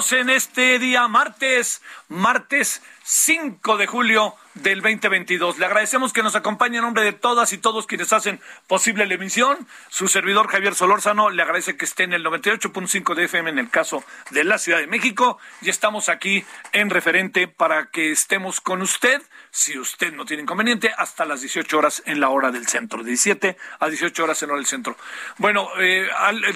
En este día martes, martes 5 de julio del 2022. Le agradecemos que nos acompañe en nombre de todas y todos quienes hacen posible la emisión. Su servidor Javier Solórzano le agradece que esté en el 98.5 de FM en el caso de la Ciudad de México y estamos aquí en referente para que estemos con usted, si usted no tiene inconveniente, hasta las 18 horas en la hora del centro, de 17 a 18 horas en la hora del centro. Bueno, eh,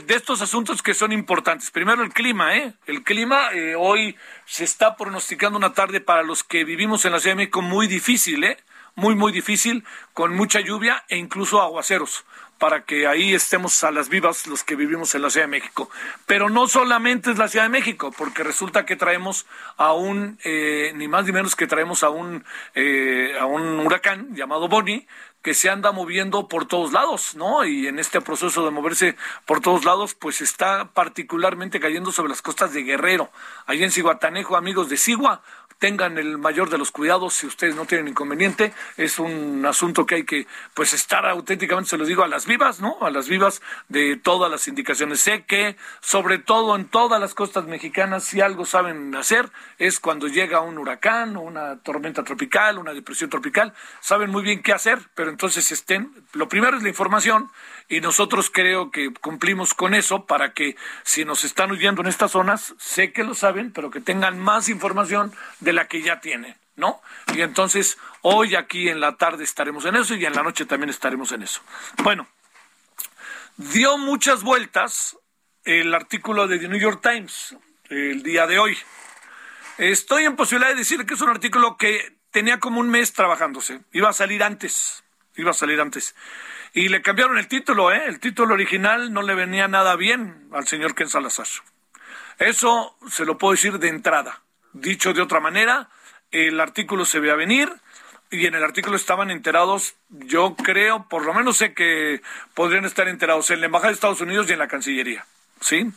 de estos asuntos que son importantes, primero el clima, ¿eh? El clima eh, hoy se está pronosticando una tarde para los que vivimos en la Ciudad de México muy difícil, ¿eh? Muy, muy difícil, con mucha lluvia e incluso aguaceros, para que ahí estemos a las vivas los que vivimos en la Ciudad de México. Pero no solamente es la Ciudad de México, porque resulta que traemos a un, eh, ni más ni menos que traemos a un, eh, a un huracán llamado Bonnie, que se anda moviendo por todos lados, ¿no? Y en este proceso de moverse por todos lados, pues está particularmente cayendo sobre las costas de Guerrero. Allí en Ciguatanejo, amigos de Sigua, tengan el mayor de los cuidados si ustedes no tienen inconveniente. Es un asunto que hay que, pues, estar auténticamente, se los digo, a las vivas, ¿no? A las vivas de todas las indicaciones. Sé que, sobre todo en todas las costas mexicanas, si algo saben hacer, es cuando llega un huracán o una tormenta tropical, una depresión tropical, saben muy bien qué hacer, pero entonces estén, lo primero es la información y nosotros creo que cumplimos con eso para que si nos están oyendo en estas zonas, sé que lo saben, pero que tengan más información de la que ya tienen, ¿no? Y entonces hoy aquí en la tarde estaremos en eso y en la noche también estaremos en eso. Bueno, dio muchas vueltas el artículo de The New York Times el día de hoy. Estoy en posibilidad de decir que es un artículo que tenía como un mes trabajándose. Iba a salir antes. Iba a salir antes. Y le cambiaron el título, ¿eh? El título original no le venía nada bien al señor Ken Salazar. Eso se lo puedo decir de entrada. Dicho de otra manera, el artículo se veía venir y en el artículo estaban enterados, yo creo, por lo menos sé que podrían estar enterados en la Embajada de Estados Unidos y en la Cancillería. ¿Sí?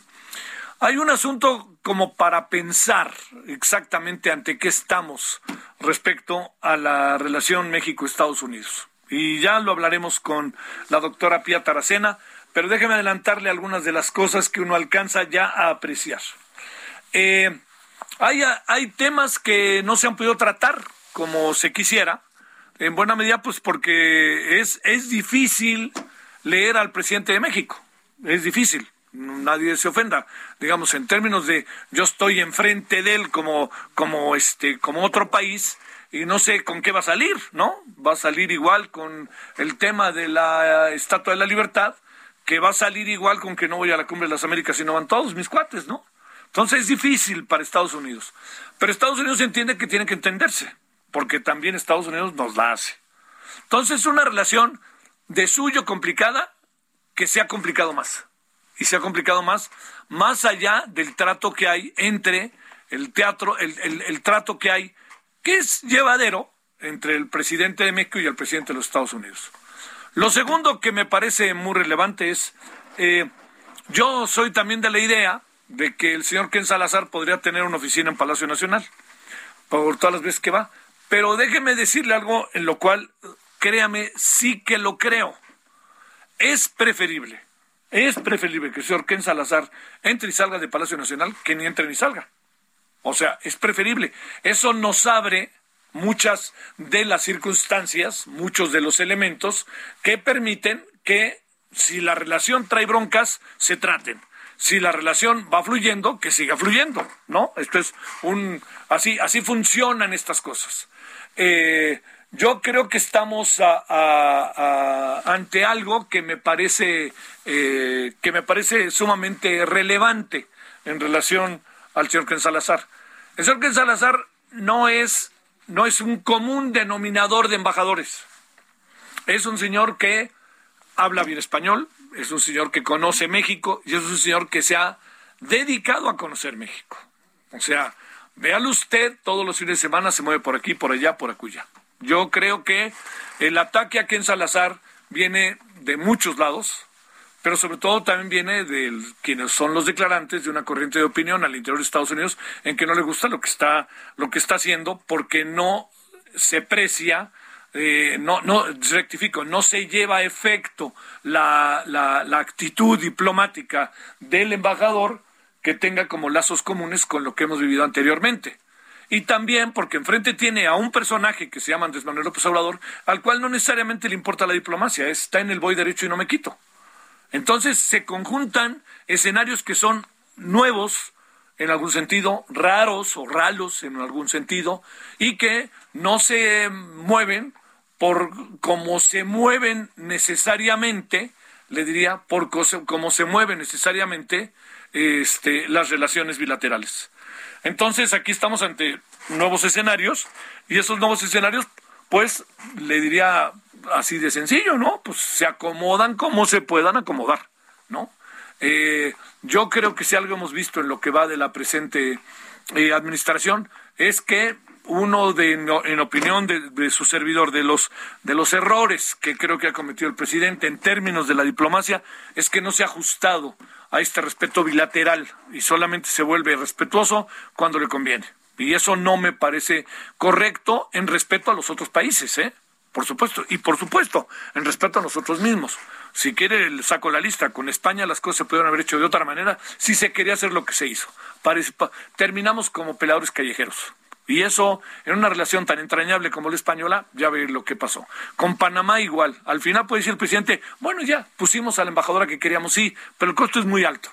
Hay un asunto como para pensar exactamente ante qué estamos respecto a la relación México-Estados Unidos. Y ya lo hablaremos con la doctora Pía Taracena, pero déjeme adelantarle algunas de las cosas que uno alcanza ya a apreciar. Eh, hay, hay temas que no se han podido tratar como se quisiera, en buena medida pues porque es, es difícil leer al presidente de México, es difícil nadie se ofenda digamos en términos de yo estoy enfrente de él como como este como otro país y no sé con qué va a salir no va a salir igual con el tema de la estatua de la libertad que va a salir igual con que no voy a la cumbre de las Américas y no van todos mis cuates no entonces es difícil para Estados Unidos. Pero Estados Unidos entiende que tiene que entenderse porque también Estados Unidos nos la hace. Entonces es una relación de suyo complicada que se ha complicado más. Y se ha complicado más, más allá del trato que hay entre el teatro, el, el, el, trato que hay, es llevadero entre el presidente de México y el presidente de los Estados Unidos. Lo segundo que me parece muy relevante es eh, yo soy también de la idea de que el señor Ken Salazar podría tener una oficina en Palacio Nacional, por todas las veces que va. Pero déjeme decirle algo en lo cual, créame, sí que lo creo. Es preferible, es preferible que el señor Ken Salazar entre y salga de Palacio Nacional que ni entre ni salga. O sea, es preferible. Eso nos abre muchas de las circunstancias, muchos de los elementos que permiten que si la relación trae broncas, se traten. Si la relación va fluyendo, que siga fluyendo, ¿no? Esto es un así así funcionan estas cosas. Eh, yo creo que estamos ante algo que me parece eh, que me parece sumamente relevante en relación al señor Ken Salazar. El señor Ken Salazar no es no es un común denominador de embajadores. Es un señor que habla bien español, es un señor que conoce México y es un señor que se ha dedicado a conocer México. O sea, véalo usted, todos los fines de semana se mueve por aquí, por allá, por acuya. Yo creo que el ataque a Ken Salazar viene de muchos lados, pero sobre todo también viene de quienes son los declarantes de una corriente de opinión al interior de Estados Unidos en que no le gusta lo que está lo que está haciendo porque no se precia eh, no, no, rectifico, no se lleva a efecto la, la, la actitud diplomática del embajador que tenga como lazos comunes con lo que hemos vivido anteriormente. Y también porque enfrente tiene a un personaje que se llama Andrés Manuel López Obrador, al cual no necesariamente le importa la diplomacia, está en el voy derecho y no me quito. Entonces se conjuntan escenarios que son nuevos, en algún sentido, raros o ralos en algún sentido, y que no se mueven por cómo se mueven necesariamente, le diría, por cómo se mueven necesariamente este, las relaciones bilaterales. Entonces, aquí estamos ante nuevos escenarios, y esos nuevos escenarios, pues, le diría así de sencillo, ¿no? Pues se acomodan como se puedan acomodar, ¿no? Eh, yo creo que si algo hemos visto en lo que va de la presente eh, administración es que uno de, en opinión de, su servidor de los de los errores que creo que ha cometido el presidente en términos de la diplomacia es que no se ha ajustado a este respeto bilateral y solamente se vuelve respetuoso cuando le conviene. Y eso no me parece correcto en respeto a los otros países, ¿eh? Por supuesto, y por supuesto, en respeto a nosotros mismos. Si quiere, saco la lista. Con España las cosas se pudieron haber hecho de otra manera si se quería hacer lo que se hizo. terminamos como peladores callejeros. Y eso, en una relación tan entrañable como la española, ya ve lo que pasó. Con Panamá igual. Al final puede decir el presidente, bueno, ya, pusimos a la embajadora que queríamos, sí, pero el costo es muy alto.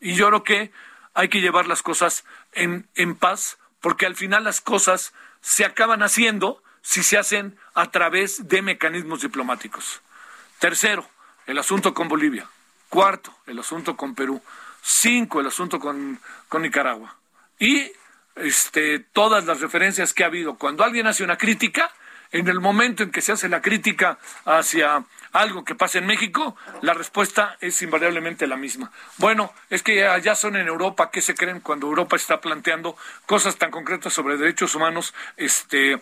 Y yo creo que hay que llevar las cosas en, en paz, porque al final las cosas se acaban haciendo si se hacen a través de mecanismos diplomáticos. Tercero, el asunto con Bolivia. Cuarto, el asunto con Perú. Cinco, el asunto con, con Nicaragua. Y este, todas las referencias que ha habido. Cuando alguien hace una crítica, en el momento en que se hace la crítica hacia algo que pasa en México, la respuesta es invariablemente la misma. Bueno, es que allá son en Europa, ¿qué se creen cuando Europa está planteando cosas tan concretas sobre derechos humanos, este,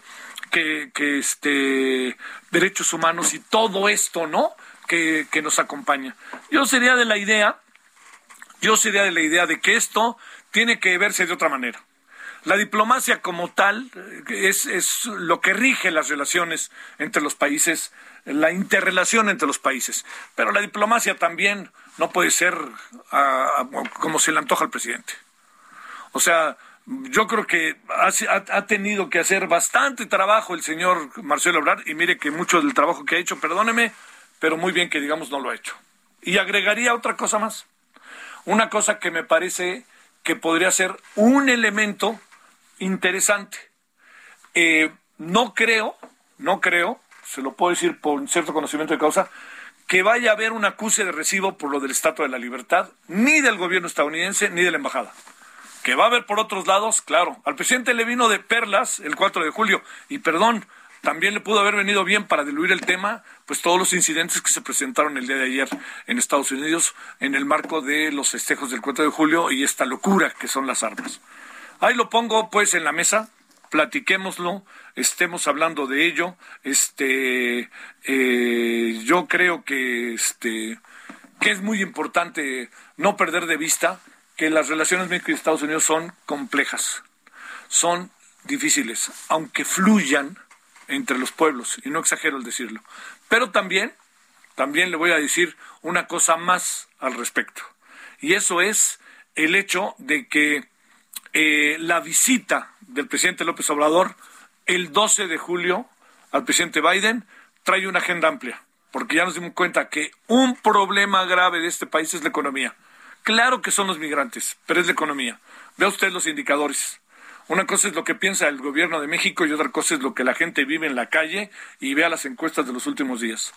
que, que este, derechos humanos y todo esto, ¿no? Que, que nos acompaña. Yo sería de la idea, yo sería de la idea de que esto tiene que verse de otra manera. La diplomacia como tal eh, es, lo que rige las relaciones entre los países, la interrelación entre los países. Pero la diplomacia también no puede ser ah, como se le antoja al presidente. O sea, yo creo que ha, tenido que hacer bastante trabajo el señor Marcelo Obrar y mire que mucho del trabajo que ha hecho, perdóneme, pero muy bien que digamos no lo ha hecho. Y agregaría otra cosa más. Una cosa que me parece que podría ser un elemento interesante. Eh, no creo, no creo, se lo puedo decir por cierto conocimiento de causa, que vaya a haber un acuse de recibo por lo del Estatua de la Libertad, ni del gobierno estadounidense, ni de la embajada. Que va a haber por otros lados, claro. Al presidente le vino de perlas el 4 de julio, y perdón, también le pudo haber venido bien para diluir el tema, pues todos los incidentes que se presentaron el día de ayer en Estados Unidos en el marco de los festejos del 4 de julio y esta locura que son las armas. Ahí lo pongo pues en la mesa, platiquémoslo, estemos hablando de ello. Este, eh, yo creo que este, que es muy importante no perder de vista que las relaciones México y Estados Unidos son complejas, son difíciles, aunque fluyan entre los pueblos, y no exagero el decirlo. Pero también, también le voy a decir una cosa más al respecto, y eso es el hecho de que eh, la visita del presidente López Obrador el 12 de julio al presidente Biden trae una agenda amplia, porque ya nos dimos cuenta que un problema grave de este país es la economía. Claro que son los migrantes, pero es la economía. Vea usted los indicadores. Una cosa es lo que piensa el gobierno de México y otra cosa es lo que la gente vive en la calle y vea las encuestas de los últimos días.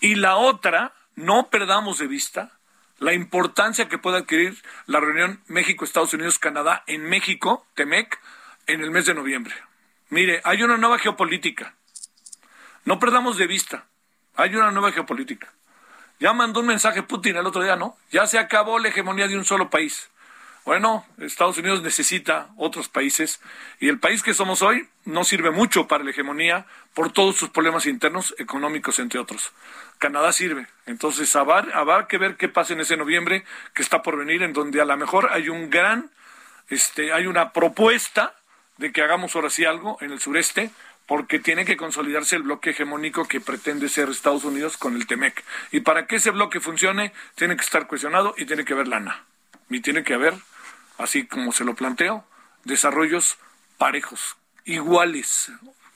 Y la otra, no perdamos de vista la importancia que puede adquirir la reunión México-Estados Unidos-Canadá en México, TEMEC, en el mes de noviembre. Mire, hay una nueva geopolítica. No perdamos de vista. Hay una nueva geopolítica. Ya mandó un mensaje Putin el otro día, ¿no? Ya se acabó la hegemonía de un solo país. Bueno, Estados Unidos necesita otros países y el país que somos hoy no sirve mucho para la hegemonía por todos sus problemas internos, económicos, entre otros. Canadá sirve. Entonces, habrá, que ver qué pasa en ese noviembre que está por venir, en donde a lo mejor hay un gran, este, hay una propuesta de que hagamos ahora sí algo en el sureste, porque tiene que consolidarse el bloque hegemónico que pretende ser Estados Unidos con el TEMEC. Y para que ese bloque funcione, tiene que estar cuestionado y tiene que haber lana. Y tiene que haber, así como se lo planteo, desarrollos parejos, iguales.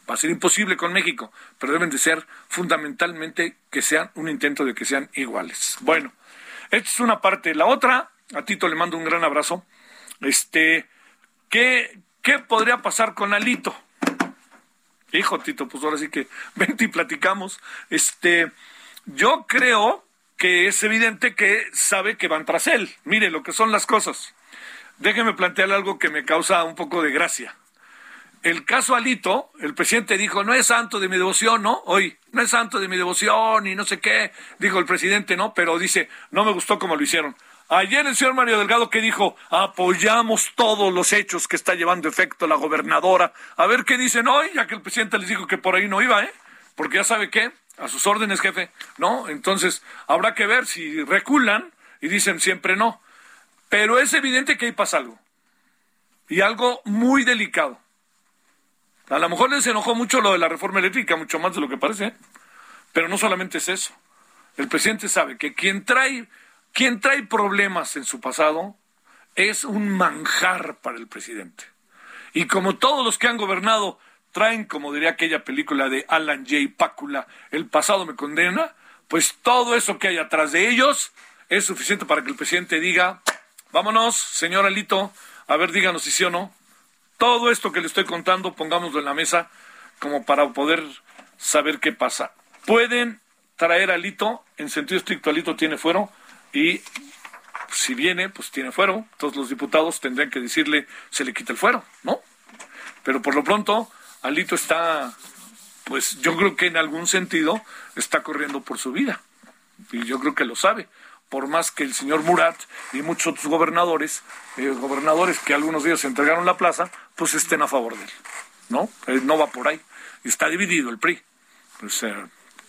Va a ser imposible con México, pero deben de ser fundamentalmente que sean un intento de que sean iguales. Bueno, esta es una parte. La otra, a Tito le mando un gran abrazo. Este, ¿qué, ¿Qué podría pasar con Alito? Hijo Tito, pues ahora sí que vente y platicamos. Este, yo creo que es evidente que sabe que van tras él. Mire lo que son las cosas. Déjeme plantear algo que me causa un poco de gracia. El caso Alito, el presidente dijo, no es santo de mi devoción, ¿no? Hoy, no es santo de mi devoción y no sé qué, dijo el presidente, ¿no? Pero dice, no me gustó como lo hicieron. Ayer el señor Mario Delgado que dijo, apoyamos todos los hechos que está llevando efecto la gobernadora. A ver qué dicen hoy, ya que el presidente les dijo que por ahí no iba, ¿eh? Porque ya sabe qué, a sus órdenes, jefe, ¿no? Entonces, habrá que ver si reculan y dicen siempre no. Pero es evidente que ahí pasa algo. Y algo muy delicado. A lo mejor les enojó mucho lo de la reforma eléctrica, mucho más de lo que parece. ¿eh? Pero no solamente es eso. El presidente sabe que quien trae quien trae problemas en su pasado es un manjar para el presidente. Y como todos los que han gobernado traen, como diría aquella película de Alan J. Pácula, El pasado me condena, pues todo eso que hay atrás de ellos es suficiente para que el presidente diga, vámonos, señor Alito, a ver, díganos si sí o no. Todo esto que le estoy contando, pongámoslo en la mesa como para poder saber qué pasa. Pueden traer Alito, en sentido estricto Alito tiene fuero, y si viene, pues tiene fuero, todos los diputados tendrían que decirle, se le quita el fuero, ¿no? Pero por lo pronto, Alito está, pues yo creo que en algún sentido está corriendo por su vida, y yo creo que lo sabe, por más que el señor Murat y muchos otros gobernadores, eh, gobernadores que algunos de ellos entregaron la plaza, pues estén a favor de él, ¿no? Eh, no va por ahí, está dividido el PRI. Pues, eh,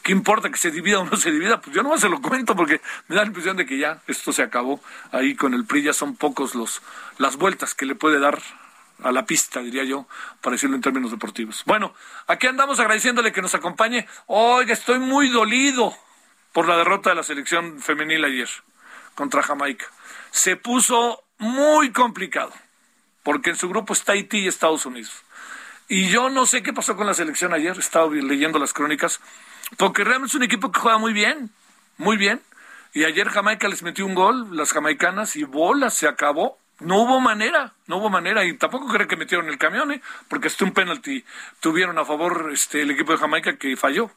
¿Qué importa que se divida o no se divida? Pues yo no se lo cuento porque me da la impresión de que ya esto se acabó. Ahí con el PRI ya son pocos los las vueltas que le puede dar a la pista, diría yo, para decirlo en términos deportivos. Bueno, aquí andamos agradeciéndole que nos acompañe. Oiga, estoy muy dolido por la derrota de la selección femenil ayer contra Jamaica. Se puso muy complicado, porque en su grupo está Haití y Estados Unidos. Y yo no sé qué pasó con la selección ayer, he estado leyendo las crónicas porque realmente es un equipo que juega muy bien, muy bien. Y ayer Jamaica les metió un gol, las jamaicanas, y bola, se acabó. No hubo manera, no hubo manera, y tampoco creo que metieron el camión, ¿eh? porque hasta un penalti tuvieron a favor este, el equipo de Jamaica que falló.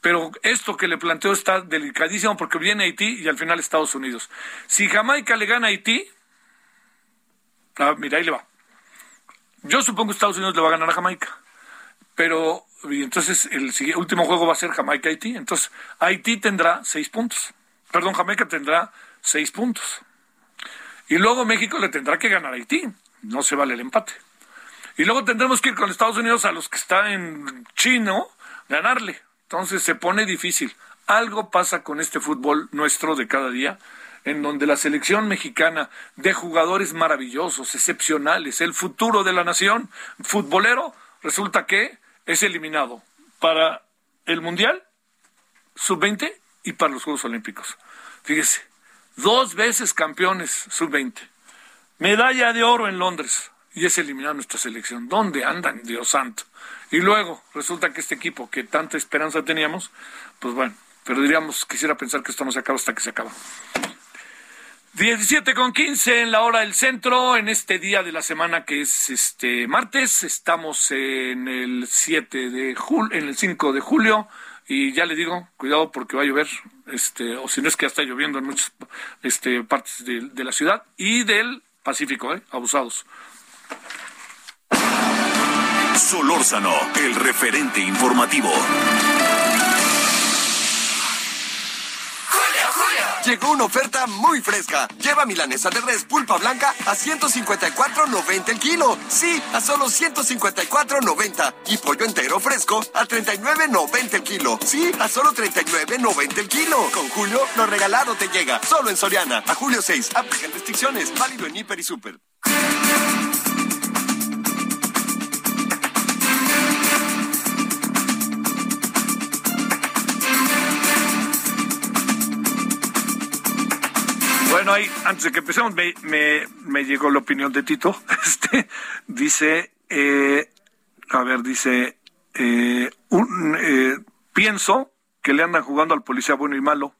Pero esto que le planteo está delicadísimo porque viene Haití y al final Estados Unidos. Si Jamaica le gana a Haití, ah, mira, ahí le va. Yo supongo que Estados Unidos le va a ganar a Jamaica. Pero y entonces el último juego va a ser Jamaica-Haití. Entonces Haití tendrá seis puntos. Perdón, Jamaica tendrá seis puntos. Y luego México le tendrá que ganar a Haití. No se vale el empate. Y luego tendremos que ir con Estados Unidos a los que están en chino, ganarle. Entonces se pone difícil. algo pasa con este fútbol nuestro de cada día en donde la selección mexicana de jugadores maravillosos, excepcionales, el futuro de la nación futbolero, resulta que es eliminado para el Mundial sub-20 y para los Juegos Olímpicos. Fíjese, dos veces campeones sub-20, medalla de oro en Londres y es eliminada nuestra selección. ¿Dónde andan, Dios santo? Y luego resulta que este equipo que tanta esperanza teníamos, pues bueno, pero diríamos, quisiera pensar que esto no se acaba hasta que se acaba. 17 con 15 en la hora del centro, en este día de la semana que es este martes, estamos en el 7 de en el 5 de julio, y ya le digo, cuidado porque va a llover, este, o si no es que ya está lloviendo en muchas este, partes de, la ciudad y del Pacífico, ¿eh? abusados. Solórzano, el referente informativo. Llegó una oferta muy fresca. Lleva milanesa de res pulpa blanca a 154.90 el kilo. Sí, a solo 154.90. Y pollo entero fresco a 39.90 el kilo. Sí, a solo 39.90 el kilo. Con Julio, lo regalado te llega. Solo en Soriana. A julio 6. Aplican restricciones. Válido en Hiper y Super. Antes de que empecemos, me, me, llegó la opinión de Tito. Este, dice, eh, a ver, dice, eh, un, eh, pienso que le andan jugando al policía bueno y malo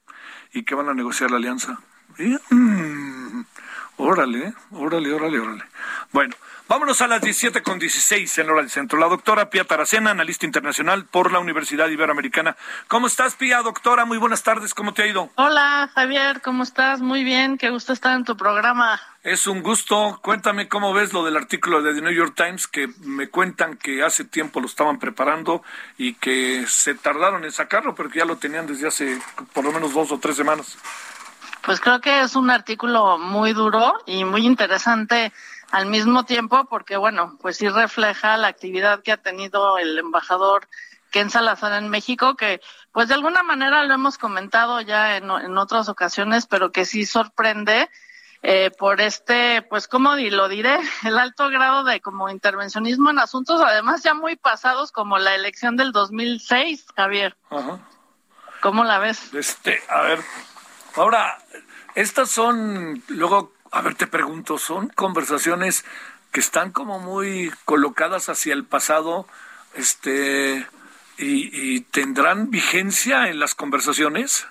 y que van a negociar la alianza. Mm, órale, órale, órale, órale. Bueno, Vámonos a las 17 con 16 en hora del centro. La doctora Pía Taracena, analista internacional por la Universidad Iberoamericana. ¿Cómo estás, Pía, doctora? Muy buenas tardes, ¿cómo te ha ido? Hola, Javier, ¿cómo estás? Muy bien, qué gusto estar en tu programa. Es un gusto. Cuéntame cómo ves lo del artículo de The New York Times, que me cuentan que hace tiempo lo estaban preparando y que se tardaron en sacarlo, pero que ya lo tenían desde hace por lo menos dos o tres semanas. Pues creo que es un artículo muy duro y muy interesante al mismo tiempo porque, bueno, pues sí refleja la actividad que ha tenido el embajador Ken Salazar en México, que pues de alguna manera lo hemos comentado ya en, otras ocasiones, pero que sí sorprende eh, por este, pues cómo lo diré, el alto grado de como intervencionismo en asuntos además ya muy pasados como la elección del 2006, Javier. Ajá. ¿Cómo la ves? Este, a ver, ahora, estas son luego a ver, te pregunto, ¿son conversaciones que están como muy colocadas hacia el pasado, este, y, tendrán vigencia en las conversaciones?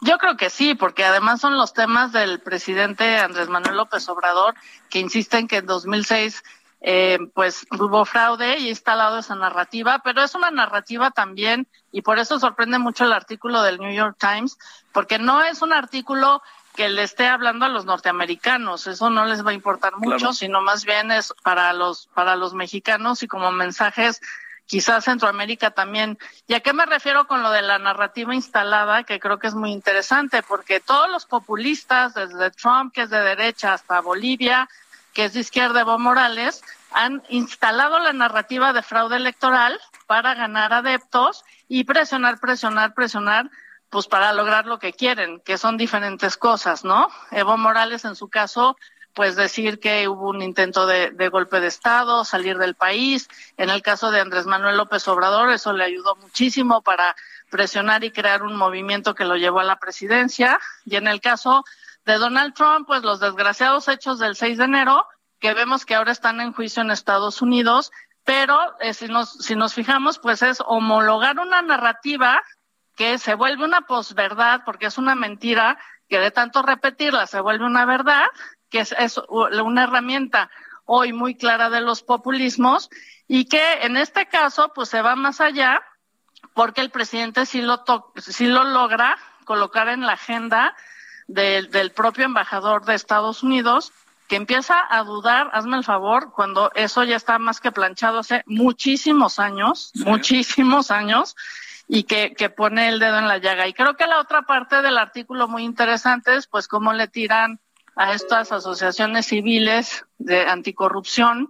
Yo creo que sí, porque además son los temas del presidente Andrés Manuel López Obrador que insisten que en 2006 eh, pues hubo fraude y instalado esa narrativa, pero es una narrativa también, y por eso sorprende mucho el artículo del New York Times, porque no es un artículo que le esté hablando a los norteamericanos. Eso no les va a importar mucho, sino más bien es para los, para los mexicanos y como mensajes quizás Centroamérica también. ¿Y a qué me refiero con lo de la narrativa instalada? Que creo que es muy interesante, porque todos los populistas, desde Trump, que es de derecha, hasta Bolivia, que es de izquierda, Evo Morales, han instalado la narrativa de fraude electoral para ganar adeptos y presionar, presionar, presionar pues para lograr lo que quieren, que son diferentes cosas, ¿no? Evo Morales, en su caso, pues decir que hubo un intento de, golpe de Estado, salir del país. En el caso de Andrés Manuel López Obrador, eso le ayudó muchísimo para presionar y crear un movimiento que lo llevó a la presidencia. Y en el caso de Donald Trump, pues los desgraciados hechos del 6 de enero, que vemos que ahora están en juicio en Estados Unidos, pero eh, si, nos, si nos fijamos, pues es homologar una narrativa que se vuelve una posverdad, porque es una mentira que de tanto repetirla se vuelve una verdad, que es, una herramienta hoy muy clara de los populismos y que en este caso pues se va más allá porque el presidente sí lo, sí lo logra colocar en la agenda del, del propio embajador de Estados Unidos que empieza a dudar, hazme el favor, cuando eso ya está más que planchado hace muchísimos años, muchísimos años, y que, que pone el dedo en la llaga. Y creo que la otra parte del artículo muy interesante es pues cómo le tiran a estas asociaciones civiles de anticorrupción,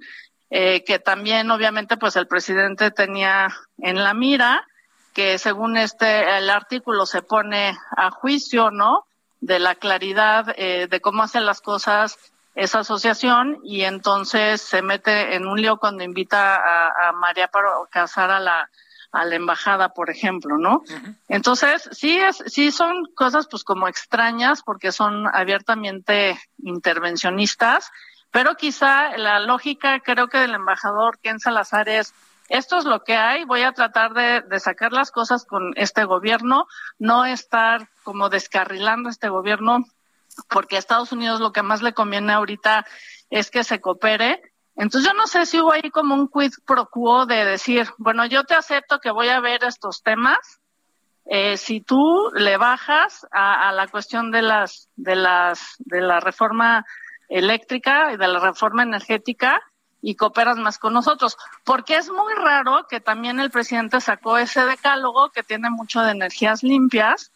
eh, que también obviamente pues el presidente tenía en la mira, que según este el artículo se pone a juicio, ¿no? De la claridad eh, de cómo hacen las cosas esa asociación y entonces se mete en un lío cuando invita a, María para casar a la a la embajada, por ejemplo, ¿no? Entonces, sí es, sí son cosas pues como extrañas porque son abiertamente intervencionistas, pero quizá la lógica creo que del embajador Ken Salazar es esto es lo que hay, voy a tratar de, de, sacar las cosas con este gobierno, no estar como descarrilando este gobierno, porque Estados Unidos lo que más le conviene ahorita es que se coopere. Entonces yo no sé si hubo ahí como un quid pro quo de decir, bueno, yo te acepto que voy a ver estos temas, eh, si tú le bajas a, la cuestión de las de las de la reforma eléctrica y de la reforma energética, y cooperas más con nosotros. Porque es muy raro que también el presidente sacó ese decálogo que tiene mucho de energías limpias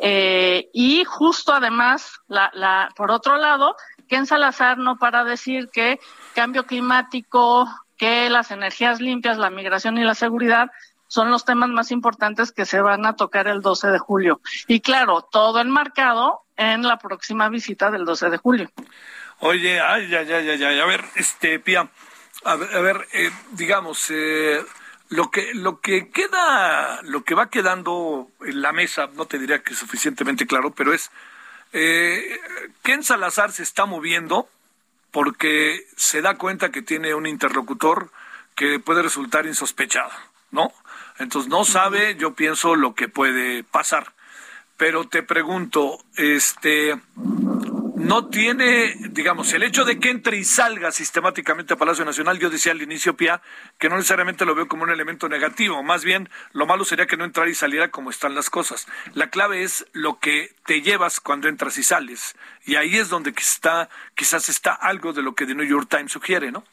eh, y justo además, la, la, por otro lado, Ken Salazar no para decir que cambio climático, que las energías limpias, la migración y la seguridad son los temas más importantes que se van a tocar el 12 de julio. Y claro, todo enmarcado en la próxima visita del 12 de julio. Oye, ay, ya, ya, ya, ya, a ver, este, Pía, a ver, eh, digamos, eh, lo que lo que queda, lo que va quedando en la mesa, no te diría que es suficientemente claro, pero es eh, Ken Salazar se está moviendo porque se da cuenta que tiene un interlocutor que puede resultar insospechado, ¿no? Entonces no sabe, yo pienso lo que puede pasar. Pero te pregunto, este, no tiene, digamos, el hecho de que entre y salga sistemáticamente a Palacio Nacional, yo decía al inicio, Pia, que no necesariamente lo veo como un elemento negativo, más bien lo malo sería que no entrara y saliera como están las cosas. La clave es lo que te llevas cuando entras y sales, y ahí es donde está, quizás está algo de lo que The New York Times sugiere, ¿no?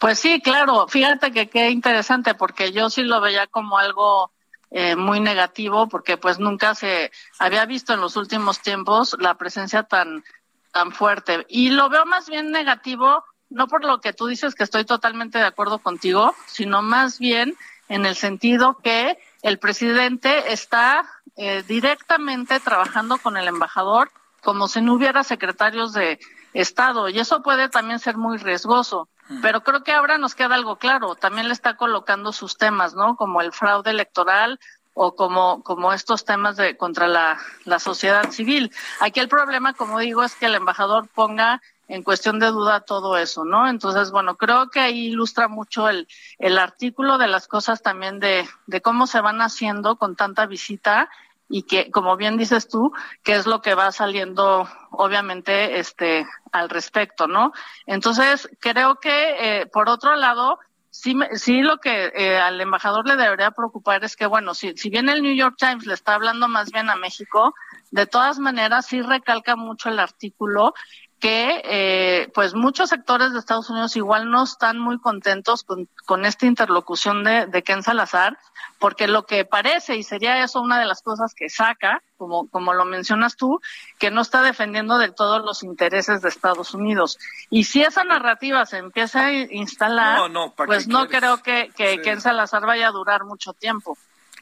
Pues sí, claro, fíjate que qué interesante, porque yo sí lo veía como algo eh, muy negativo porque pues nunca se había visto en los últimos tiempos la presencia tan tan fuerte y lo veo más bien negativo no por lo que tú dices que estoy totalmente de acuerdo contigo sino más bien en el sentido que el presidente está eh, directamente trabajando con el embajador como si no hubiera secretarios de Estado y eso puede también ser muy riesgoso. Pero creo que ahora nos queda algo claro. También le está colocando sus temas, ¿no? Como el fraude electoral o como, como estos temas de contra la, la sociedad civil. Aquí el problema, como digo, es que el embajador ponga en cuestión de duda todo eso, ¿no? Entonces, bueno, creo que ahí ilustra mucho el, el artículo de las cosas también de, de cómo se van haciendo con tanta visita y que, como bien dices tú, que es lo que va saliendo, obviamente, este, al respecto, ¿no? Entonces, creo que, eh, por otro lado, sí, sí lo que eh, al embajador le debería preocupar es que, bueno, si, si bien el New York Times le está hablando más bien a México, de todas maneras sí recalca mucho el artículo que eh, pues muchos sectores de Estados Unidos igual no están muy contentos con, con esta interlocución de, de, Ken Salazar, porque lo que parece, y sería eso una de las cosas que saca, como, como lo mencionas tú, que no está defendiendo de todos los intereses de Estados Unidos. Y si esa narrativa se empieza a instalar, pues no creo que, que Ken Salazar vaya a durar mucho tiempo.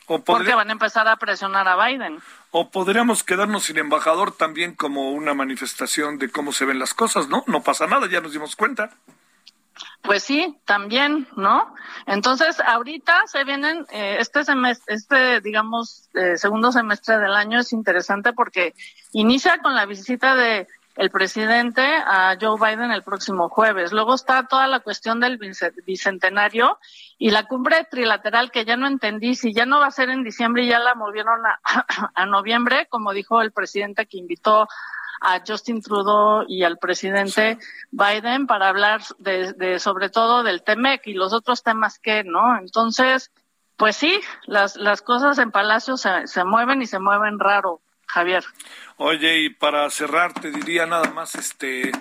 Porque van a empezar a presionar a Biden. O podríamos quedarnos sin embajador también como una manifestación de cómo se ven las cosas, ¿no? No pasa nada, ya nos dimos cuenta. Pues sí, también, ¿no? Entonces, ahorita se vienen, eh, este semestre, este, digamos, eh, segundo semestre del año es interesante porque inicia con la visita de el presidente a Joe Biden el próximo jueves. Luego está toda la cuestión del bicentenario y la cumbre trilateral que ya no entendí si ya no va a ser en diciembre y ya la movieron a, a noviembre, como dijo el presidente que invitó a Justin Trudeau y al presidente Biden para hablar de, de, sobre todo del TEMEC y los otros temas que, ¿no? Entonces, pues sí, las, las cosas en Palacio se, se mueven y se mueven raro, Javier. Oye, y para cerrar, te diría nada más, este,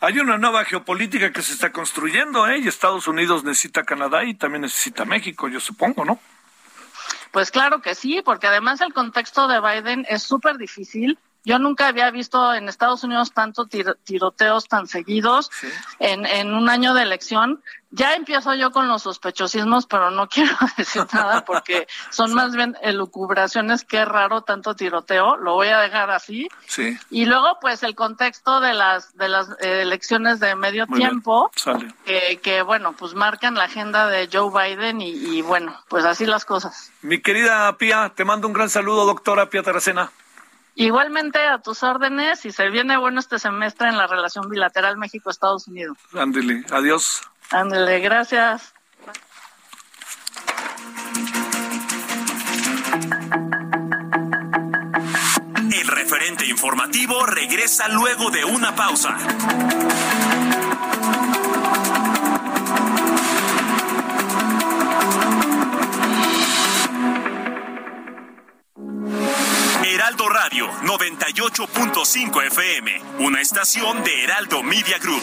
hay una nueva geopolítica que se está construyendo, ¿eh? Y Estados Unidos necesita Canadá y también necesita México, yo supongo, ¿no? Pues claro que sí, porque además el contexto de Biden es súper difícil. Yo nunca había visto en Estados Unidos tantos tiroteos tan seguidos en, en un año de elección. Ya empiezo yo con los sospechosismos, pero no quiero decir nada porque son más bien elucubraciones. Qué raro tanto tiroteo. Lo voy a dejar así. Sí. Y luego, pues, el contexto de las de las eh, elecciones de medio tiempo, que, que, bueno, pues marcan la agenda de Joe Biden y, y, bueno, pues así las cosas. Mi querida Pía, te mando un gran saludo, doctora Pía Taracena. Igualmente a tus órdenes y se viene bueno este semestre en la relación bilateral México-Estados Unidos. Ándele, adiós. Ándele, gracias. El referente informativo regresa luego de una pausa. Heraldo Radio 98.5 FM, una estación de Heraldo Media Group.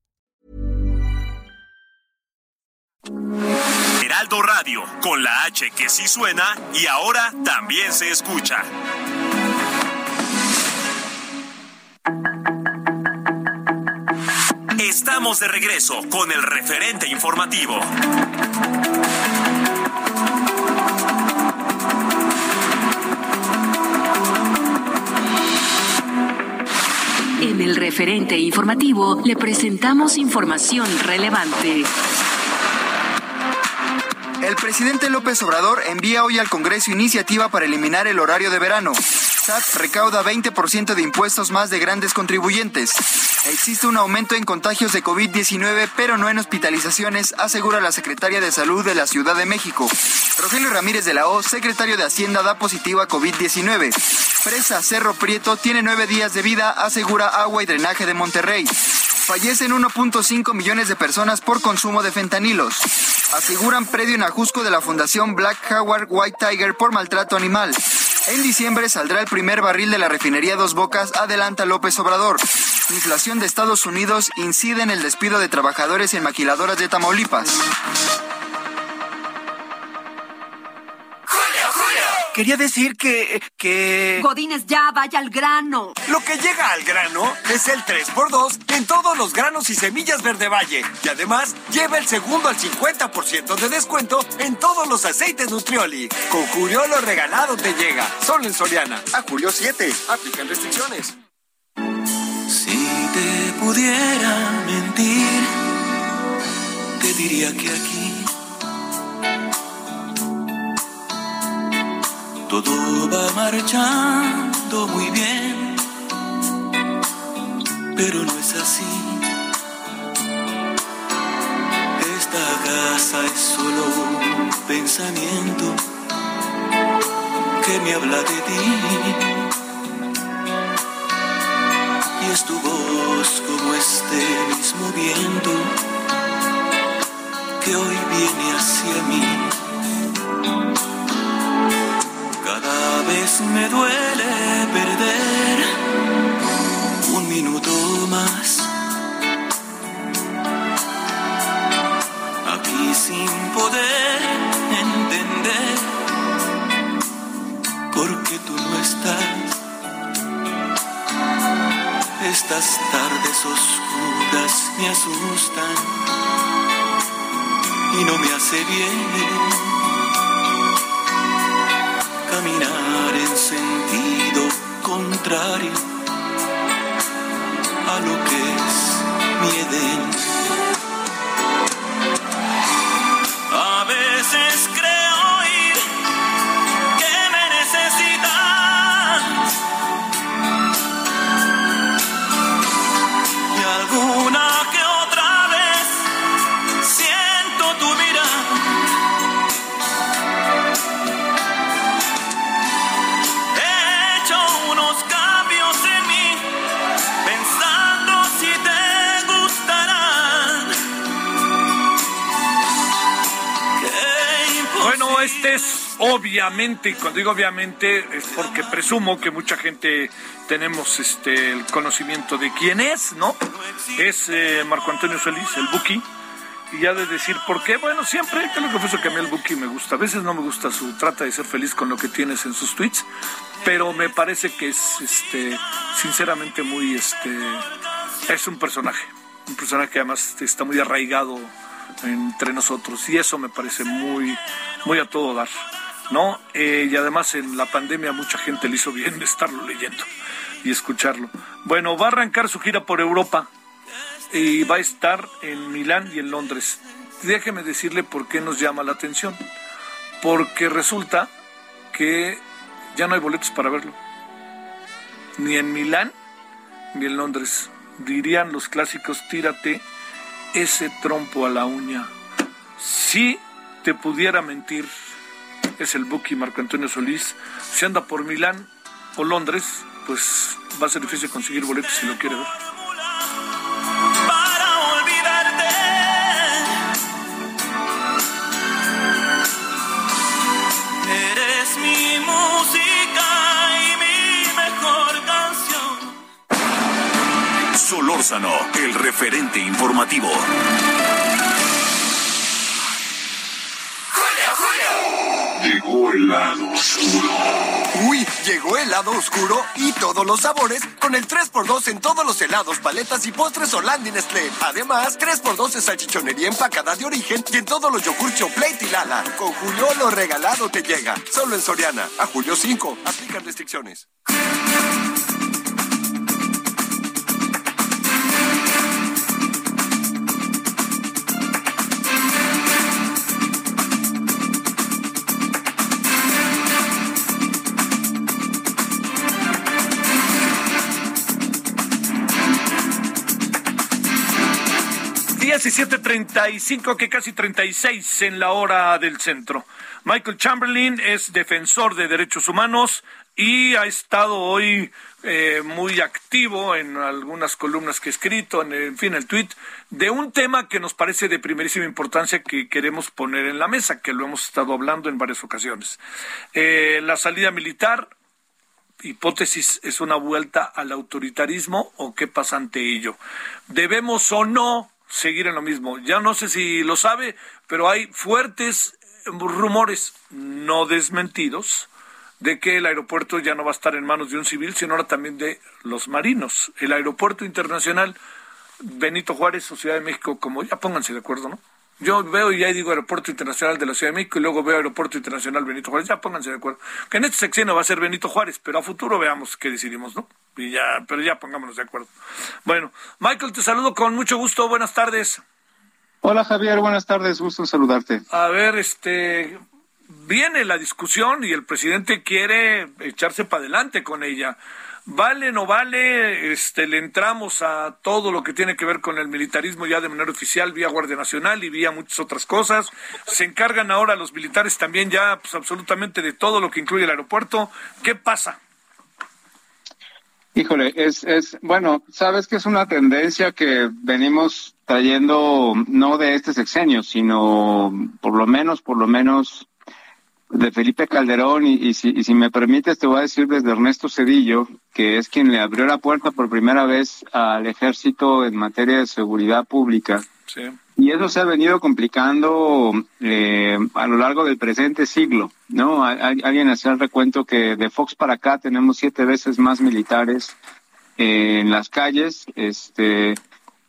Heraldo Radio, con la H que sí suena y ahora también se escucha. Estamos de regreso con el referente informativo. En el referente informativo le presentamos información relevante. El presidente López Obrador envía hoy al Congreso iniciativa para eliminar el horario de verano. SAT recauda 20% de impuestos más de grandes contribuyentes. Existe un aumento en contagios de COVID-19, pero no en hospitalizaciones, asegura la secretaria de Salud de la Ciudad de México. Rogelio Ramírez de la O, secretario de Hacienda, da positivo a COVID-19. Presa Cerro Prieto tiene nueve días de vida, asegura Agua y Drenaje de Monterrey. Fallecen 1.5 millones de personas por consumo de fentanilos. Aseguran predio en Ajusco de la Fundación Black Howard White Tiger por maltrato animal. En diciembre saldrá el primer barril de la refinería Dos Bocas, adelanta López Obrador. Inflación de Estados Unidos incide en el despido de trabajadores en maquiladoras de Tamaulipas. Quería decir que, que... Godines, ya, vaya al grano. Lo que llega al grano es el 3x2 en todos los granos y semillas Verde Valle. Y además, lleva el segundo al 50% de descuento en todos los aceites Nutrioli. Con Julio lo regalado te llega. Solo en Soriana. A Julio 7. Aplican restricciones. Si te pudiera mentir, te diría que aquí Todo va marchando muy bien, pero no es así. Esta casa es solo un pensamiento que me habla de ti. Y es tu voz como este mismo viento que hoy viene hacia mí me duele perder un minuto más. Aquí sin poder entender por qué tú no estás. Estas tardes oscuras me asustan y no me hace bien caminar en sentido contrario a lo que es mi Edén. Obviamente, y cuando digo obviamente es porque presumo que mucha gente tenemos este el conocimiento de quién es, ¿no? Es eh, Marco Antonio Solís, el Buki. Y ya de decir por qué, bueno, siempre te lo confieso que a mí el Buki me gusta. A veces no me gusta su trata de ser feliz con lo que tienes en sus tweets, pero me parece que es este sinceramente muy este es un personaje, un personaje que además está muy arraigado entre nosotros y eso me parece muy muy a todo dar no Eh, y además en la pandemia mucha gente le hizo bien estarlo leyendo y escucharlo. Bueno va a arrancar su gira por Europa y va a estar en Milán y en Londres. Déjeme decirle por qué nos llama la atención. Porque resulta que ya no hay boletos para verlo. Ni en Milán ni en Londres. Dirían los clásicos tírate ese trompo a la uña. Si te pudiera mentir, es el Buki Marco Antonio Solís. Si anda por Milán o Londres, pues va a ser difícil conseguir boletos si lo quiere ver. para olvidarte. Eres mi música y mi mejor canción. Solórzano, el referente informativo. Llegó el lado oscuro. Uy, llegó el lado oscuro y todos los sabores con el 3x2 en todos los helados, paletas y postres Holanda y Nestlé. Además, 3x2 en salchichonería empacada de origen y en todos los yogur Choplate y Lala. Con Julio lo regalado te llega. Solo en Soriana. A julio 5. Aplican restricciones. Diecisiete treinta y cinco, que casi 36 en la hora del centro. Michael Chamberlain es defensor de derechos humanos y ha estado hoy eh, muy activo en algunas columnas que he escrito, en, en fin, el tweet, de un tema que nos parece de primerísima importancia que queremos poner en la mesa, que lo hemos estado hablando en varias ocasiones. Eh, la salida militar, hipótesis, es una vuelta al autoritarismo o qué pasa ante ello. ¿Debemos o no seguir en lo mismo? Ya no sé si lo sabe, pero hay fuertes rumores no desmentidos de que el aeropuerto ya no va a estar en manos de un civil, sino ahora también de los marinos. El aeropuerto internacional Benito Juárez o Ciudad de México, como ya pónganse de acuerdo, ¿no? Yo veo y ya digo Aeropuerto Internacional de la Ciudad de México y luego veo Aeropuerto Internacional Benito Juárez, ya pónganse de acuerdo. Que en este sexenio va a ser Benito Juárez, pero a futuro veamos qué decidimos, ¿no? Y ya, pero ya pongámonos de acuerdo. Bueno, Michael, te saludo con mucho gusto, buenas tardes. Hola Javier, buenas tardes, gusto en saludarte. A ver, este, viene la discusión y el presidente quiere echarse para adelante con ella. Vale, no vale, este, le entramos a todo lo que tiene que ver con el militarismo ya de manera oficial, vía Guardia Nacional y vía muchas otras cosas. Se encargan ahora los militares también ya pues, absolutamente de todo lo que incluye el aeropuerto. ¿Qué pasa? Híjole, es, es, bueno, sabes que es una tendencia que venimos trayendo no de este sexenio, sino por lo menos, por lo menos de Felipe Calderón y, si, y si me permites te voy a decir desde Ernesto Cedillo, que es quien le abrió la puerta por primera vez al ejército en materia de seguridad pública. Sí. Y eso se ha venido complicando eh, a lo largo del presente siglo, ¿no? Al- Alguien hacía el recuento que de Fox para acá tenemos siete veces más militares eh, en las calles, este,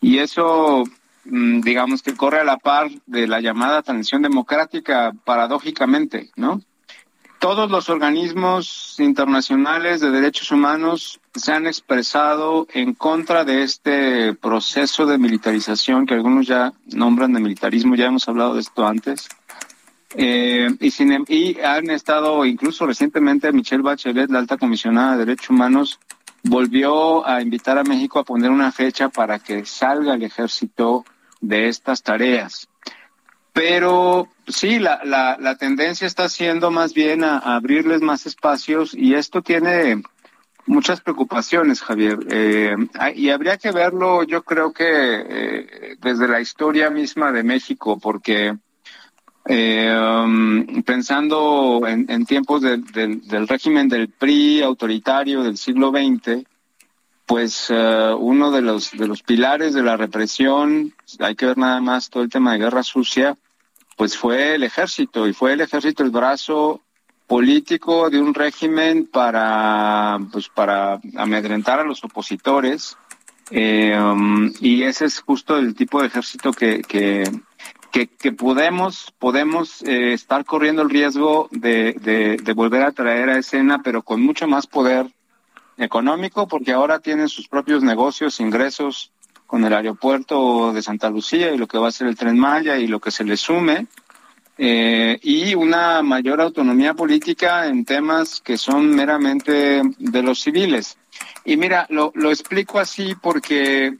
y eso, mm, digamos que corre a la par de la llamada transición democrática, paradójicamente, ¿no? Todos los organismos internacionales de derechos humanos se han expresado en contra de este proceso de militarización que algunos ya nombran de militarismo, ya hemos hablado de esto antes. Eh, y, em, y han estado, incluso recientemente, Michelle Bachelet, la alta comisionada de derechos humanos, volvió a invitar a México a poner una fecha para que salga el ejército de estas tareas. Pero sí, la, la, la tendencia está siendo más bien a, abrirles más espacios y esto tiene muchas preocupaciones, Javier. Eh, y habría que verlo, yo creo que eh, desde la historia misma de México, porque eh, pensando en, en tiempos del, del, régimen del PRI autoritario del siglo XX, pues uh, uno de los, de los pilares de la represión, hay que ver nada más todo el tema de guerra sucia, pues fue el ejército y fue el ejército el brazo político de un régimen para pues para amedrentar a los opositores eh, y ese es justo el tipo de ejército que que, que, podemos podemos eh, estar corriendo el riesgo de, de, de volver a traer a escena pero con mucho más poder económico porque ahora tienen sus propios negocios ingresos con el aeropuerto de Santa Lucía y lo que va a ser el tren Maya y lo que se le sume, eh, y una mayor autonomía política en temas que son meramente de los civiles. Y mira, lo, lo explico así porque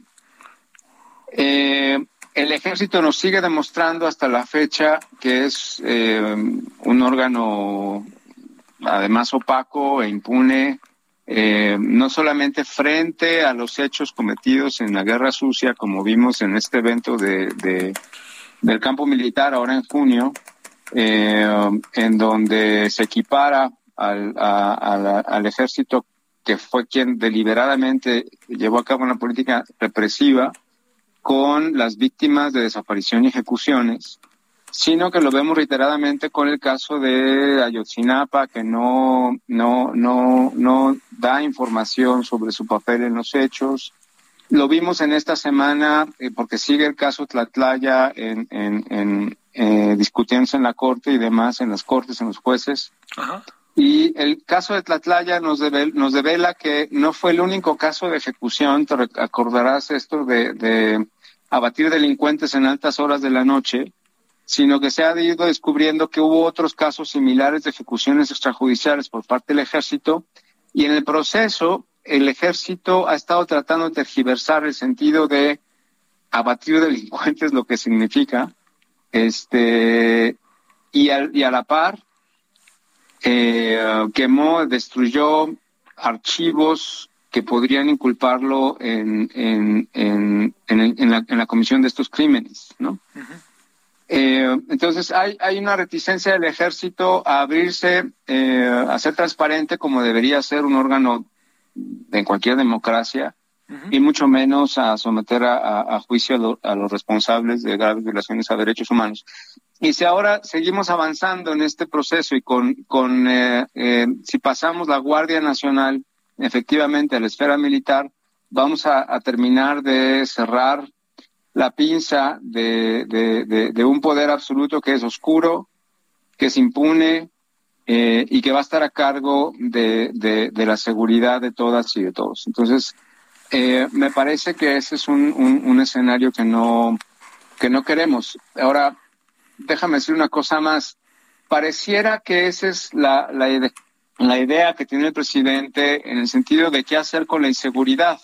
eh, el ejército nos sigue demostrando hasta la fecha que es eh, un órgano además opaco e impune eh, no solamente frente a los hechos cometidos en la guerra sucia, como vimos en este evento de, del campo militar ahora en junio, eh, en donde se equipara al, al ejército que fue quien deliberadamente llevó a cabo una política represiva con las víctimas de desaparición y ejecuciones, sino que lo vemos reiteradamente con el caso de Ayotzinapa, que no, no, no, no da información sobre su papel en los hechos. Lo vimos en esta semana eh, porque sigue el caso Tlatlaya en, en, en eh, discutiéndose en la corte y demás, en las cortes, en los jueces. Y el caso de Tlatlaya nos, nos devela que no fue el único caso de ejecución, te acordarás esto de, de abatir delincuentes en altas horas de la noche, sino que se ha ido descubriendo que hubo otros casos similares de ejecuciones extrajudiciales por parte del ejército y en el proceso el ejército ha estado tratando de tergiversar el sentido de abatir delincuentes, lo que significa, este, y, y a la par eh, quemó, destruyó archivos que podrían inculparlo en, en, en, en la comisión de estos crímenes, ¿no? Eh, entonces hay, hay una reticencia del ejército a abrirse, eh, a ser transparente como debería ser un órgano en cualquier democracia y mucho menos a someter a, juicio a, los responsables de graves violaciones a derechos humanos. Y si ahora seguimos avanzando en este proceso y con, con eh, si pasamos la Guardia Nacional efectivamente a la esfera militar, vamos a, a terminar de cerrar la pinza de, de, de, un poder absoluto que es oscuro, que es impune eh, y que va a estar a cargo de, de, la seguridad de todas y de todos. Entonces, eh, me parece que ese es un, un, escenario que no, que no queremos. Ahora, déjame decir una cosa más. Pareciera que esa es la, la, la idea que tiene el presidente en el sentido de qué hacer con la inseguridad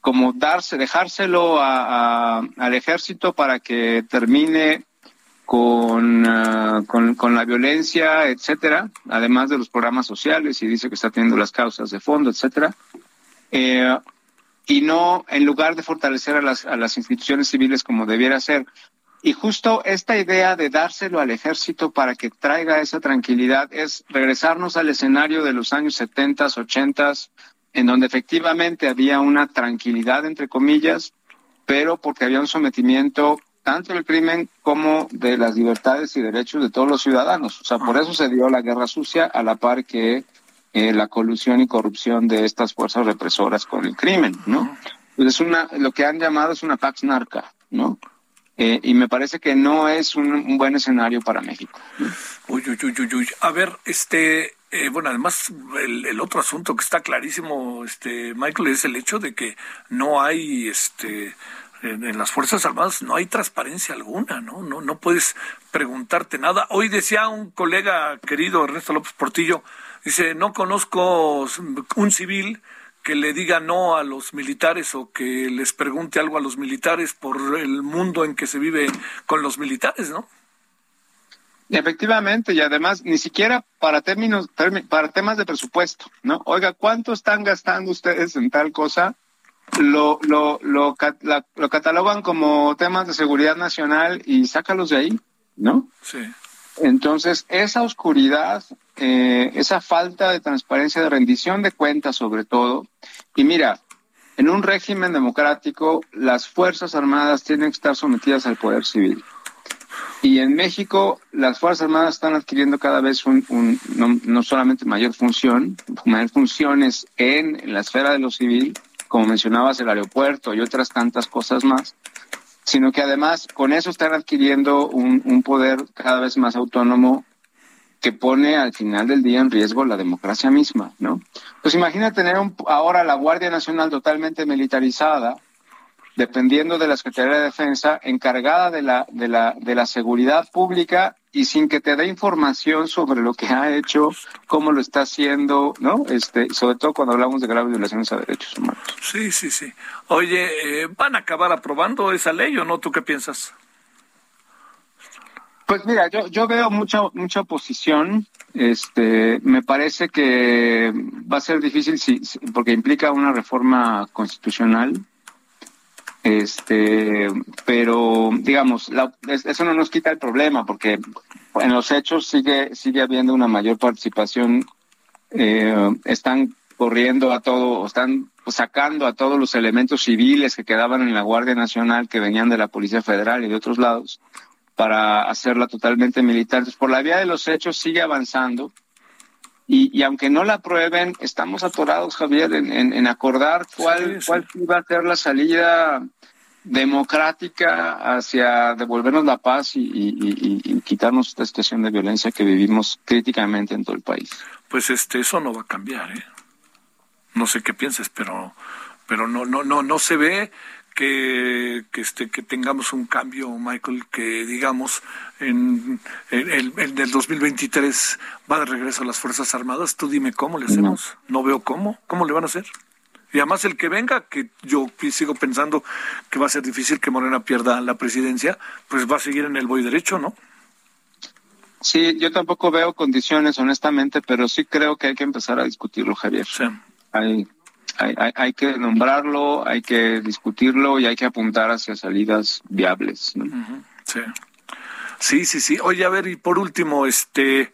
como darse, dejárselo a, al ejército para que termine con, uh, con, con, la violencia, etcétera, además de los programas sociales, y dice que está teniendo las causas de fondo, etcétera. Eh, y no, en lugar de fortalecer a las, a las instituciones civiles como debiera ser. Y justo esta idea de dárselo al ejército para que traiga esa tranquilidad es regresarnos al escenario de los años 70, 80, en donde efectivamente había una tranquilidad, entre comillas, pero porque había un sometimiento tanto del crimen como de las libertades y derechos de todos los ciudadanos. O sea, por eso se dio la guerra sucia a la par que eh, la colusión y corrupción de estas fuerzas represoras con el crimen, ¿no? Pues es una, lo que han llamado es una pax narca, ¿no? Eh, y me parece que no es un, buen escenario para México. Uy, uy, uy, uy, A ver, este, eh, bueno, además el, otro asunto que está clarísimo, este, Michael, es el hecho de que no hay, este, en, las Fuerzas Armadas no hay transparencia alguna, ¿no? No, no puedes preguntarte nada. Hoy decía un colega querido, Ernesto López Portillo, dice, no conozco un civil que le diga no a los militares o que les pregunte algo a los militares por el mundo en que se vive con los militares, ¿no? Efectivamente, y además ni siquiera para términos para temas de presupuesto, ¿no? Oiga, ¿cuánto están gastando ustedes en tal cosa? Lo, lo, lo, lo catalogan como temas de seguridad nacional y sácalos de ahí, ¿no? Sí. Entonces, esa oscuridad, eh, esa falta de transparencia, de rendición de cuentas sobre todo, y mira, en un régimen democrático, las Fuerzas Armadas tienen que estar sometidas al poder civil. Y en México, las Fuerzas Armadas están adquiriendo cada vez un, no, solamente mayor función, mayor funciones en, en la esfera de lo civil, como mencionabas, el aeropuerto y otras tantas cosas más, sino que además con eso están adquiriendo un, poder cada vez más autónomo que pone al final del día en riesgo la democracia misma, ¿no? Pues imagina tener ahora la Guardia Nacional totalmente militarizada, dependiendo de la Secretaría de Defensa, encargada de la, de la, de la seguridad pública y sin que te dé información sobre lo que ha hecho, cómo lo está haciendo, ¿no? Este, sobre todo cuando hablamos de graves violaciones a derechos humanos. Sí, sí, sí. Oye, eh, ¿van a acabar aprobando esa ley o no? ¿Tú qué piensas? Pues mira, yo, yo veo mucha mucha oposición. Este, me parece que va a ser difícil si, porque implica una reforma constitucional este, pero digamos, eso no nos quita el problema porque en los hechos sigue sigue habiendo una mayor participación. Eh, están corriendo a todo, están sacando a todos los elementos civiles que quedaban en la Guardia Nacional que venían de la Policía Federal y de otros lados para hacerla totalmente militar. Entonces, por la vía de los hechos sigue avanzando. Y, aunque no la aprueben, estamos atorados, Javier, en, acordar cuál, cuál va a ser la salida democrática hacia devolvernos la paz y, quitarnos esta situación de violencia que vivimos críticamente en todo el país. Pues este eso no va a cambiar, ¿eh? No sé qué pienses, pero pero no no no no se ve que, que, este, que tengamos un cambio, Michael, que digamos en, el, del 2023 va de regreso a las Fuerzas Armadas. Tú dime cómo le hacemos. no veo cómo. ¿Cómo le van a hacer? Y además el que venga, que yo sigo pensando que va a ser difícil que Morena pierda la presidencia, pues va a seguir en el voy derecho, ¿no? Sí, yo tampoco veo condiciones, honestamente, pero sí creo que hay que empezar a discutirlo, Javier. Sí. Hay, hay, hay, que nombrarlo, hay que discutirlo y hay que apuntar hacia salidas viables. Sí. Sí, sí, sí. Oye, a ver, y por último, este,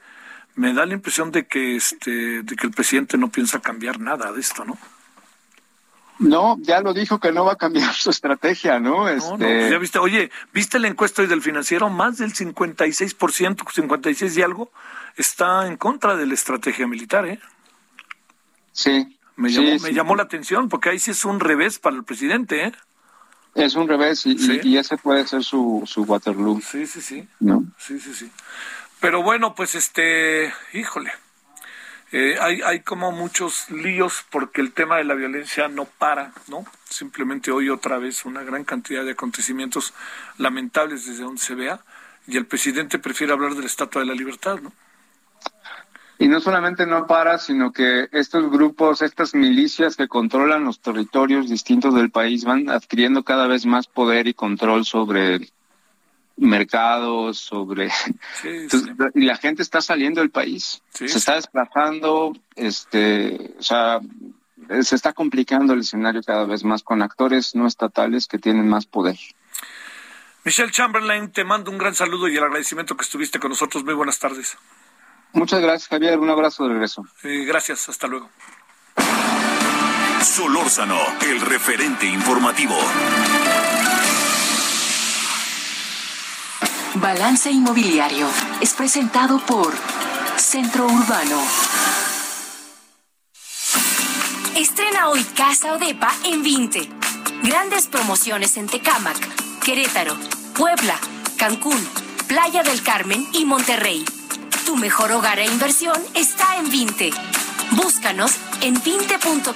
me da la impresión de que, este, de que el presidente no piensa cambiar nada de esto, ¿no? No, ya lo dijo que no va a cambiar su estrategia, ¿no? Este... Pues ya viste, oye, ¿viste la encuesta hoy del financiero? Más del 56%, 56 y algo, está en contra de la estrategia militar, ¿eh? Sí. Me llamó, me llamó la atención, porque ahí sí es un revés para el presidente, ¿eh? Es un revés y, y, ese puede ser su, su Waterloo. Sí, sí, sí. ¿No? Sí, sí, sí. Pero bueno, pues este, híjole, eh, hay, hay como muchos líos porque el tema de la violencia no para, ¿no? Simplemente hoy otra vez una gran cantidad de acontecimientos lamentables desde donde se vea y el presidente prefiere hablar de la Estatua de la Libertad, ¿no? Y no solamente no para, sino que estos grupos, estas milicias que controlan los territorios distintos del país van adquiriendo cada vez más poder y control sobre mercados, sobre... y la gente está saliendo del país, se está desplazando, este, o sea, se está complicando el escenario cada vez más con actores no estatales que tienen más poder. Michelle Chamberlain, te mando un gran saludo y el agradecimiento que estuviste con nosotros. Muy buenas tardes. Muchas gracias, Javier. Un abrazo de regreso. gracias. Hasta luego. Solórzano, el referente informativo. Balance Inmobiliario es presentado por Centro Urbano. Estrena hoy Casa Odepa en 20. Grandes promociones en Tecámac. Querétaro, Puebla, Cancún, Playa del Carmen y Monterrey. Tu mejor hogar e inversión está en Vinte. Búscanos en vinte.com.mx.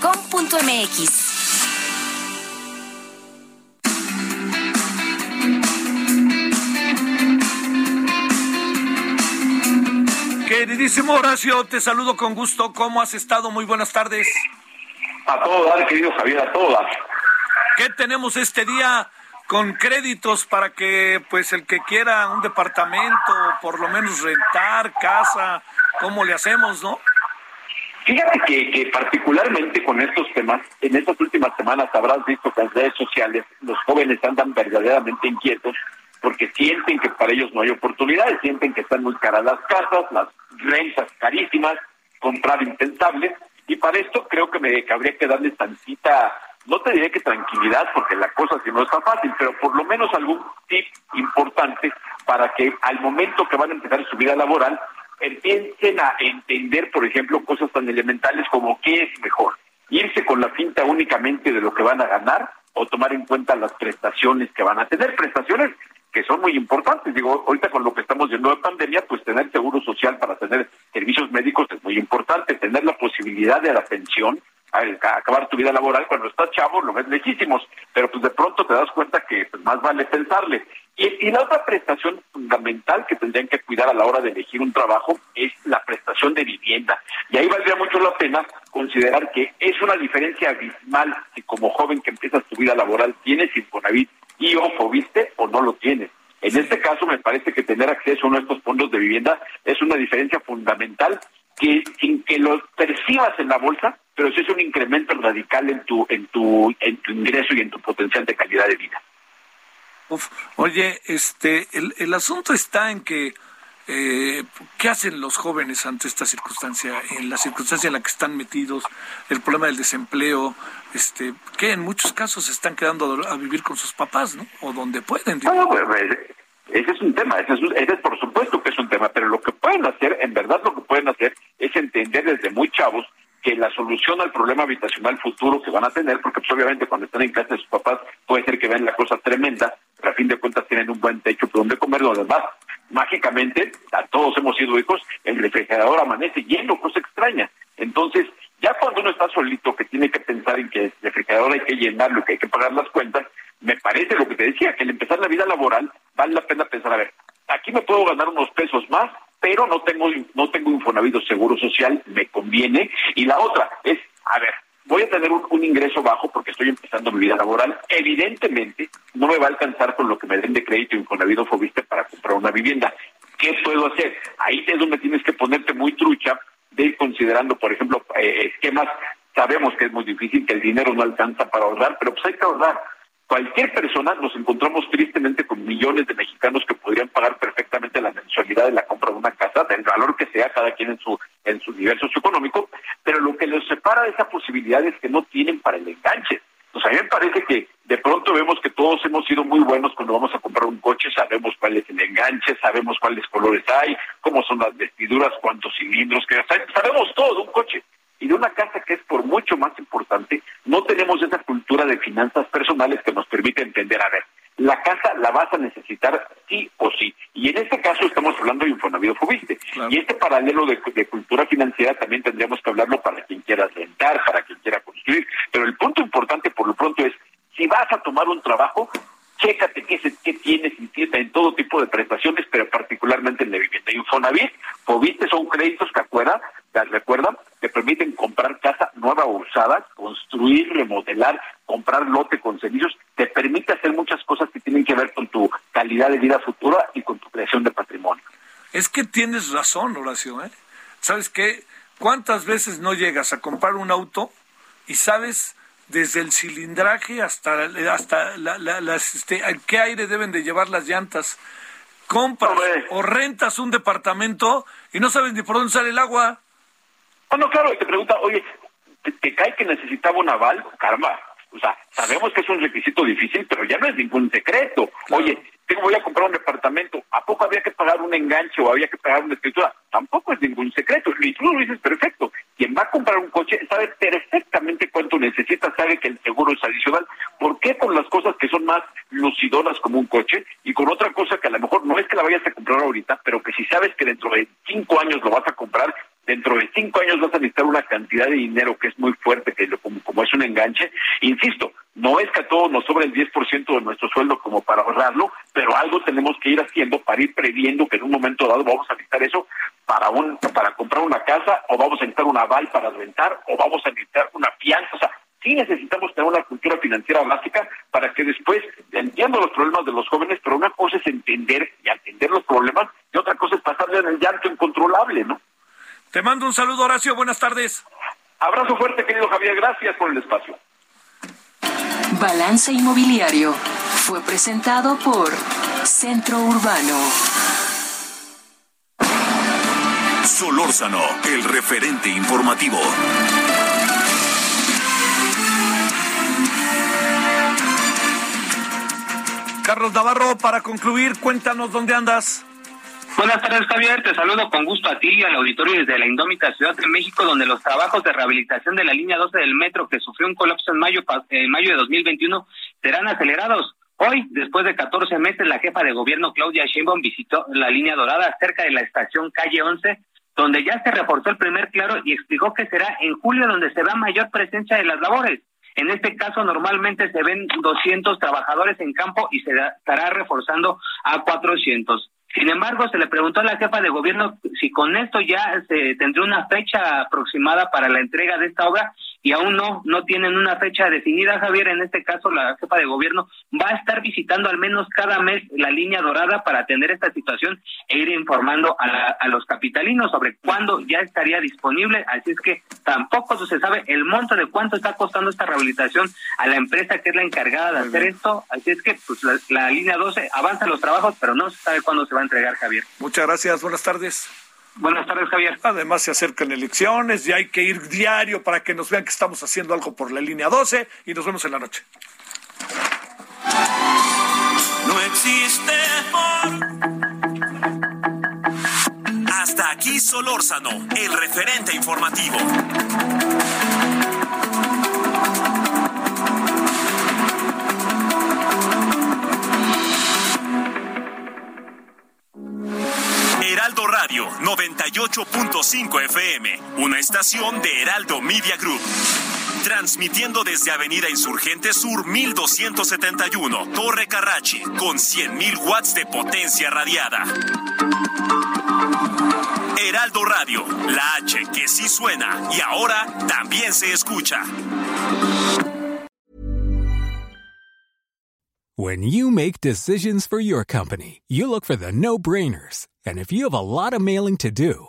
Queridísimo Horacio, te saludo con gusto. ¿Cómo has estado? Muy buenas tardes. A todas, querido Javier, a todas. ¿Qué tenemos este día con créditos para que pues el que quiera un departamento, por lo menos rentar casa, cómo le hacemos, no? Fíjate que, que, particularmente con estos temas, en estas últimas semanas habrás visto que en redes sociales los jóvenes andan verdaderamente inquietos porque sienten que para ellos no hay oportunidades, sienten que están muy caras las casas, las rentas carísimas, comprar impensable, y para esto creo que me habría que darles tantita, no te diré que tranquilidad, porque la cosa si no está fácil, pero por lo menos algún tip importante para que al momento que van a empezar su vida laboral, empiecen a entender, por ejemplo, cosas tan elementales como qué es mejor, irse con la cinta únicamente de lo que van a ganar o tomar en cuenta las prestaciones que van a tener, prestaciones que son muy importantes. Digo, ahorita con lo que estamos de pandemia, pues tener seguro social para tener servicios médicos es muy importante, tener la posibilidad de la pensión, acabar tu vida laboral cuando estás chavo, lo ves lejísimos, pero pues de pronto te das cuenta que pues, más vale pensarle. Y, y la otra prestación fundamental que tendrían que cuidar a la hora de elegir un trabajo es la prestación de vivienda. Y ahí valdría mucho la pena considerar que es una diferencia abismal si como joven que empiezas tu vida laboral tienes Infonavit y ojo, ¿viste? O no lo tienes. En este caso me parece que tener acceso a uno de estos fondos de vivienda es una diferencia fundamental que sin que lo percibas en la bolsa, pero sí es un incremento radical en tu en tu en tu ingreso y en tu potencial de calidad de vida. oye, este el, el asunto está en que eh, ¿Qué hacen los jóvenes ante esta circunstancia, en la circunstancia en la que están metidos, el problema del desempleo, este, que en muchos casos se están quedando a vivir con sus papás, ¿no? O donde pueden. Pues, ese es un tema, ese es, ese es por supuesto que es un tema, pero lo que pueden hacer, en verdad lo que pueden hacer es entender desde muy chavos que la solución al problema habitacional futuro que van a tener, porque pues, obviamente cuando están en casa de sus papás puede ser que vean la cosa tremenda, pero a fin de cuentas tienen un buen techo por donde comer, lo demás mágicamente, a todos hemos sido hijos, el refrigerador amanece lleno, cosa extraña. Entonces, ya cuando uno está solito, que tiene que pensar en que el refrigerador hay que llenarlo, que hay que pagar las cuentas, me parece lo que te decía, que al empezar la vida laboral vale la pena pensar, a ver, aquí me puedo ganar unos pesos más, pero no tengo no tengo Infonavit seguro social, me conviene. Y la otra es, a ver, voy a tener un, ingreso bajo porque estoy empezando mi vida laboral. Evidentemente, no me va a alcanzar con lo que me den de crédito Infonavit o Fobiste para comprar una vivienda. ¿Qué puedo hacer? Ahí es donde tienes que ponerte muy trucha de ir considerando, por ejemplo, eh, esquemas. Sabemos que es muy difícil, que el dinero no alcanza para ahorrar, pero pues hay que ahorrar cualquier persona nos encontramos tristemente con millones de mexicanos que podrían pagar perfectamente la mensualidad de la compra de una casa, del valor que sea cada quien en su en su nivel socioeconómico, pero lo que los separa de esa posibilidad es que no tienen para el enganche. Pues a mí me parece que de pronto vemos que todos hemos sido muy buenos cuando vamos a comprar un coche, sabemos cuál es el enganche, sabemos cuáles colores hay, cómo son las vestiduras, cuántos cilindros que sabemos todo de un coche y de una casa que es por mucho más importante, no tenemos esa cultura de finanzas personales que nos permite entender, a ver, la casa la vas a necesitar sí o sí. Y en este caso estamos hablando de Infonavit Fubiste. Y este paralelo de, de, cultura financiera también tendríamos que hablarlo para quien quiera rentar, para quien quiera construir. Pero el punto importante por lo pronto es, si vas a tomar un trabajo, chécate qué, qué tienes en todo tipo de prestaciones, pero particularmente en la vivienda. Infonavit, Fobiste son créditos que acuerdan, recuerdan, que permiten comprar casa nueva o usada, construir, remodelar, comprar lote con servicios, te permite hacer muchas cosas que tienen que ver con tu calidad de vida futura y con tu creación de patrimonio. Es que tienes razón, Horacio, ¿eh? ¿Sabes qué? ¿Cuántas veces no llegas a comprar un auto y sabes desde el cilindraje hasta hasta las este, qué aire deben de llevar las llantas? Compras o rentas un departamento y no sabes ni por dónde sale el agua. Ah, no, claro, y te pregunta, oye, ¿te, cae que necesitaba un aval? Karma. O sea, sabemos que es un requisito difícil, pero ya no es ningún secreto. Oye, tengo, voy a comprar un departamento, ¿a poco había que pagar un enganche o había que pagar una escritura? Tampoco es ningún secreto, y tú lo dices perfecto. Quien va a comprar un coche sabe perfectamente cuánto necesita, sabe que el seguro es adicional. ¿Por qué con las cosas que son más lucidoras como un coche y con otra cosa que a lo mejor no es que la vayas a comprar ahorita, pero que si sabes que dentro de cinco años lo vas a comprar, dentro de cinco años vas a necesitar una cantidad de dinero que es muy fuerte, que como, como es un enganche. Insisto, no es que a todos nos sobre el 10% de nuestro sueldo como para ahorrarlo, pero algo tenemos que ir haciendo para ir previendo que en un momento dado vamos a necesitar eso para un para comprar una casa o vamos a necesitar un aval para rentar o vamos a necesitar una fianza. O sea, sí necesitamos tener una cultura financiera básica para que después entiendo los problemas de los jóvenes, pero una cosa es entender y atender los problemas y otra cosa es pasarle en el llanto incontrolable, ¿no? Te mando un saludo, Horacio. Buenas tardes. Abrazo fuerte, querido Javier. Gracias por el espacio. Balance Inmobiliario fue presentado por Centro Urbano. Solórzano, el referente informativo. Carlos Navarro, para concluir, cuéntanos dónde andas. Buenas tardes, Javier. Te saludo con gusto a ti y al auditorio desde la indómita Ciudad de México, donde los trabajos de rehabilitación de la línea 12 del metro, que sufrió un colapso en mayo, en mayo de 2021, serán acelerados. Hoy, después de 14 meses, la jefa de gobierno Claudia Sheinbaum visitó la línea dorada cerca de la estación calle 11, donde ya se reforzó el primer claro y explicó que será en julio donde se da mayor presencia de las labores. En este caso, normalmente se ven 200 trabajadores en campo y se estará reforzando a 400. Sin embargo, se le preguntó a la jefa de gobierno si con esto ya se tendría una fecha aproximada para la entrega de esta obra y aún no, no tienen una fecha definida, Javier. En este caso, la jefa de gobierno va a estar visitando al menos cada mes la línea dorada para atender esta situación e ir informando a, a los capitalinos sobre cuándo ya estaría disponible. Así es que tampoco se sabe el monto de cuánto está costando esta rehabilitación a la empresa que es la encargada de hacer esto. Así es que pues la, la línea 12 avanza los trabajos, pero no se sabe cuándo se va a entregar, Javier. Muchas gracias. Buenas tardes. Buenas tardes, Javier. Además, se acercan elecciones y hay que ir diario para que nos vean que estamos haciendo algo por la línea 12 y nos vemos en la noche. No existe Hasta aquí Solórzano, el referente informativo. 98.5 FM, una estación de Heraldo Media Group. Transmitiendo desde Avenida Insurgente Sur 1271, Torre Carrachi, con 100.000 watts de potencia radiada. Heraldo Radio, la H que sí suena y ahora también se escucha. When you make decisions for your company, you look for the no-brainers. And if you have a lot of mailing to do,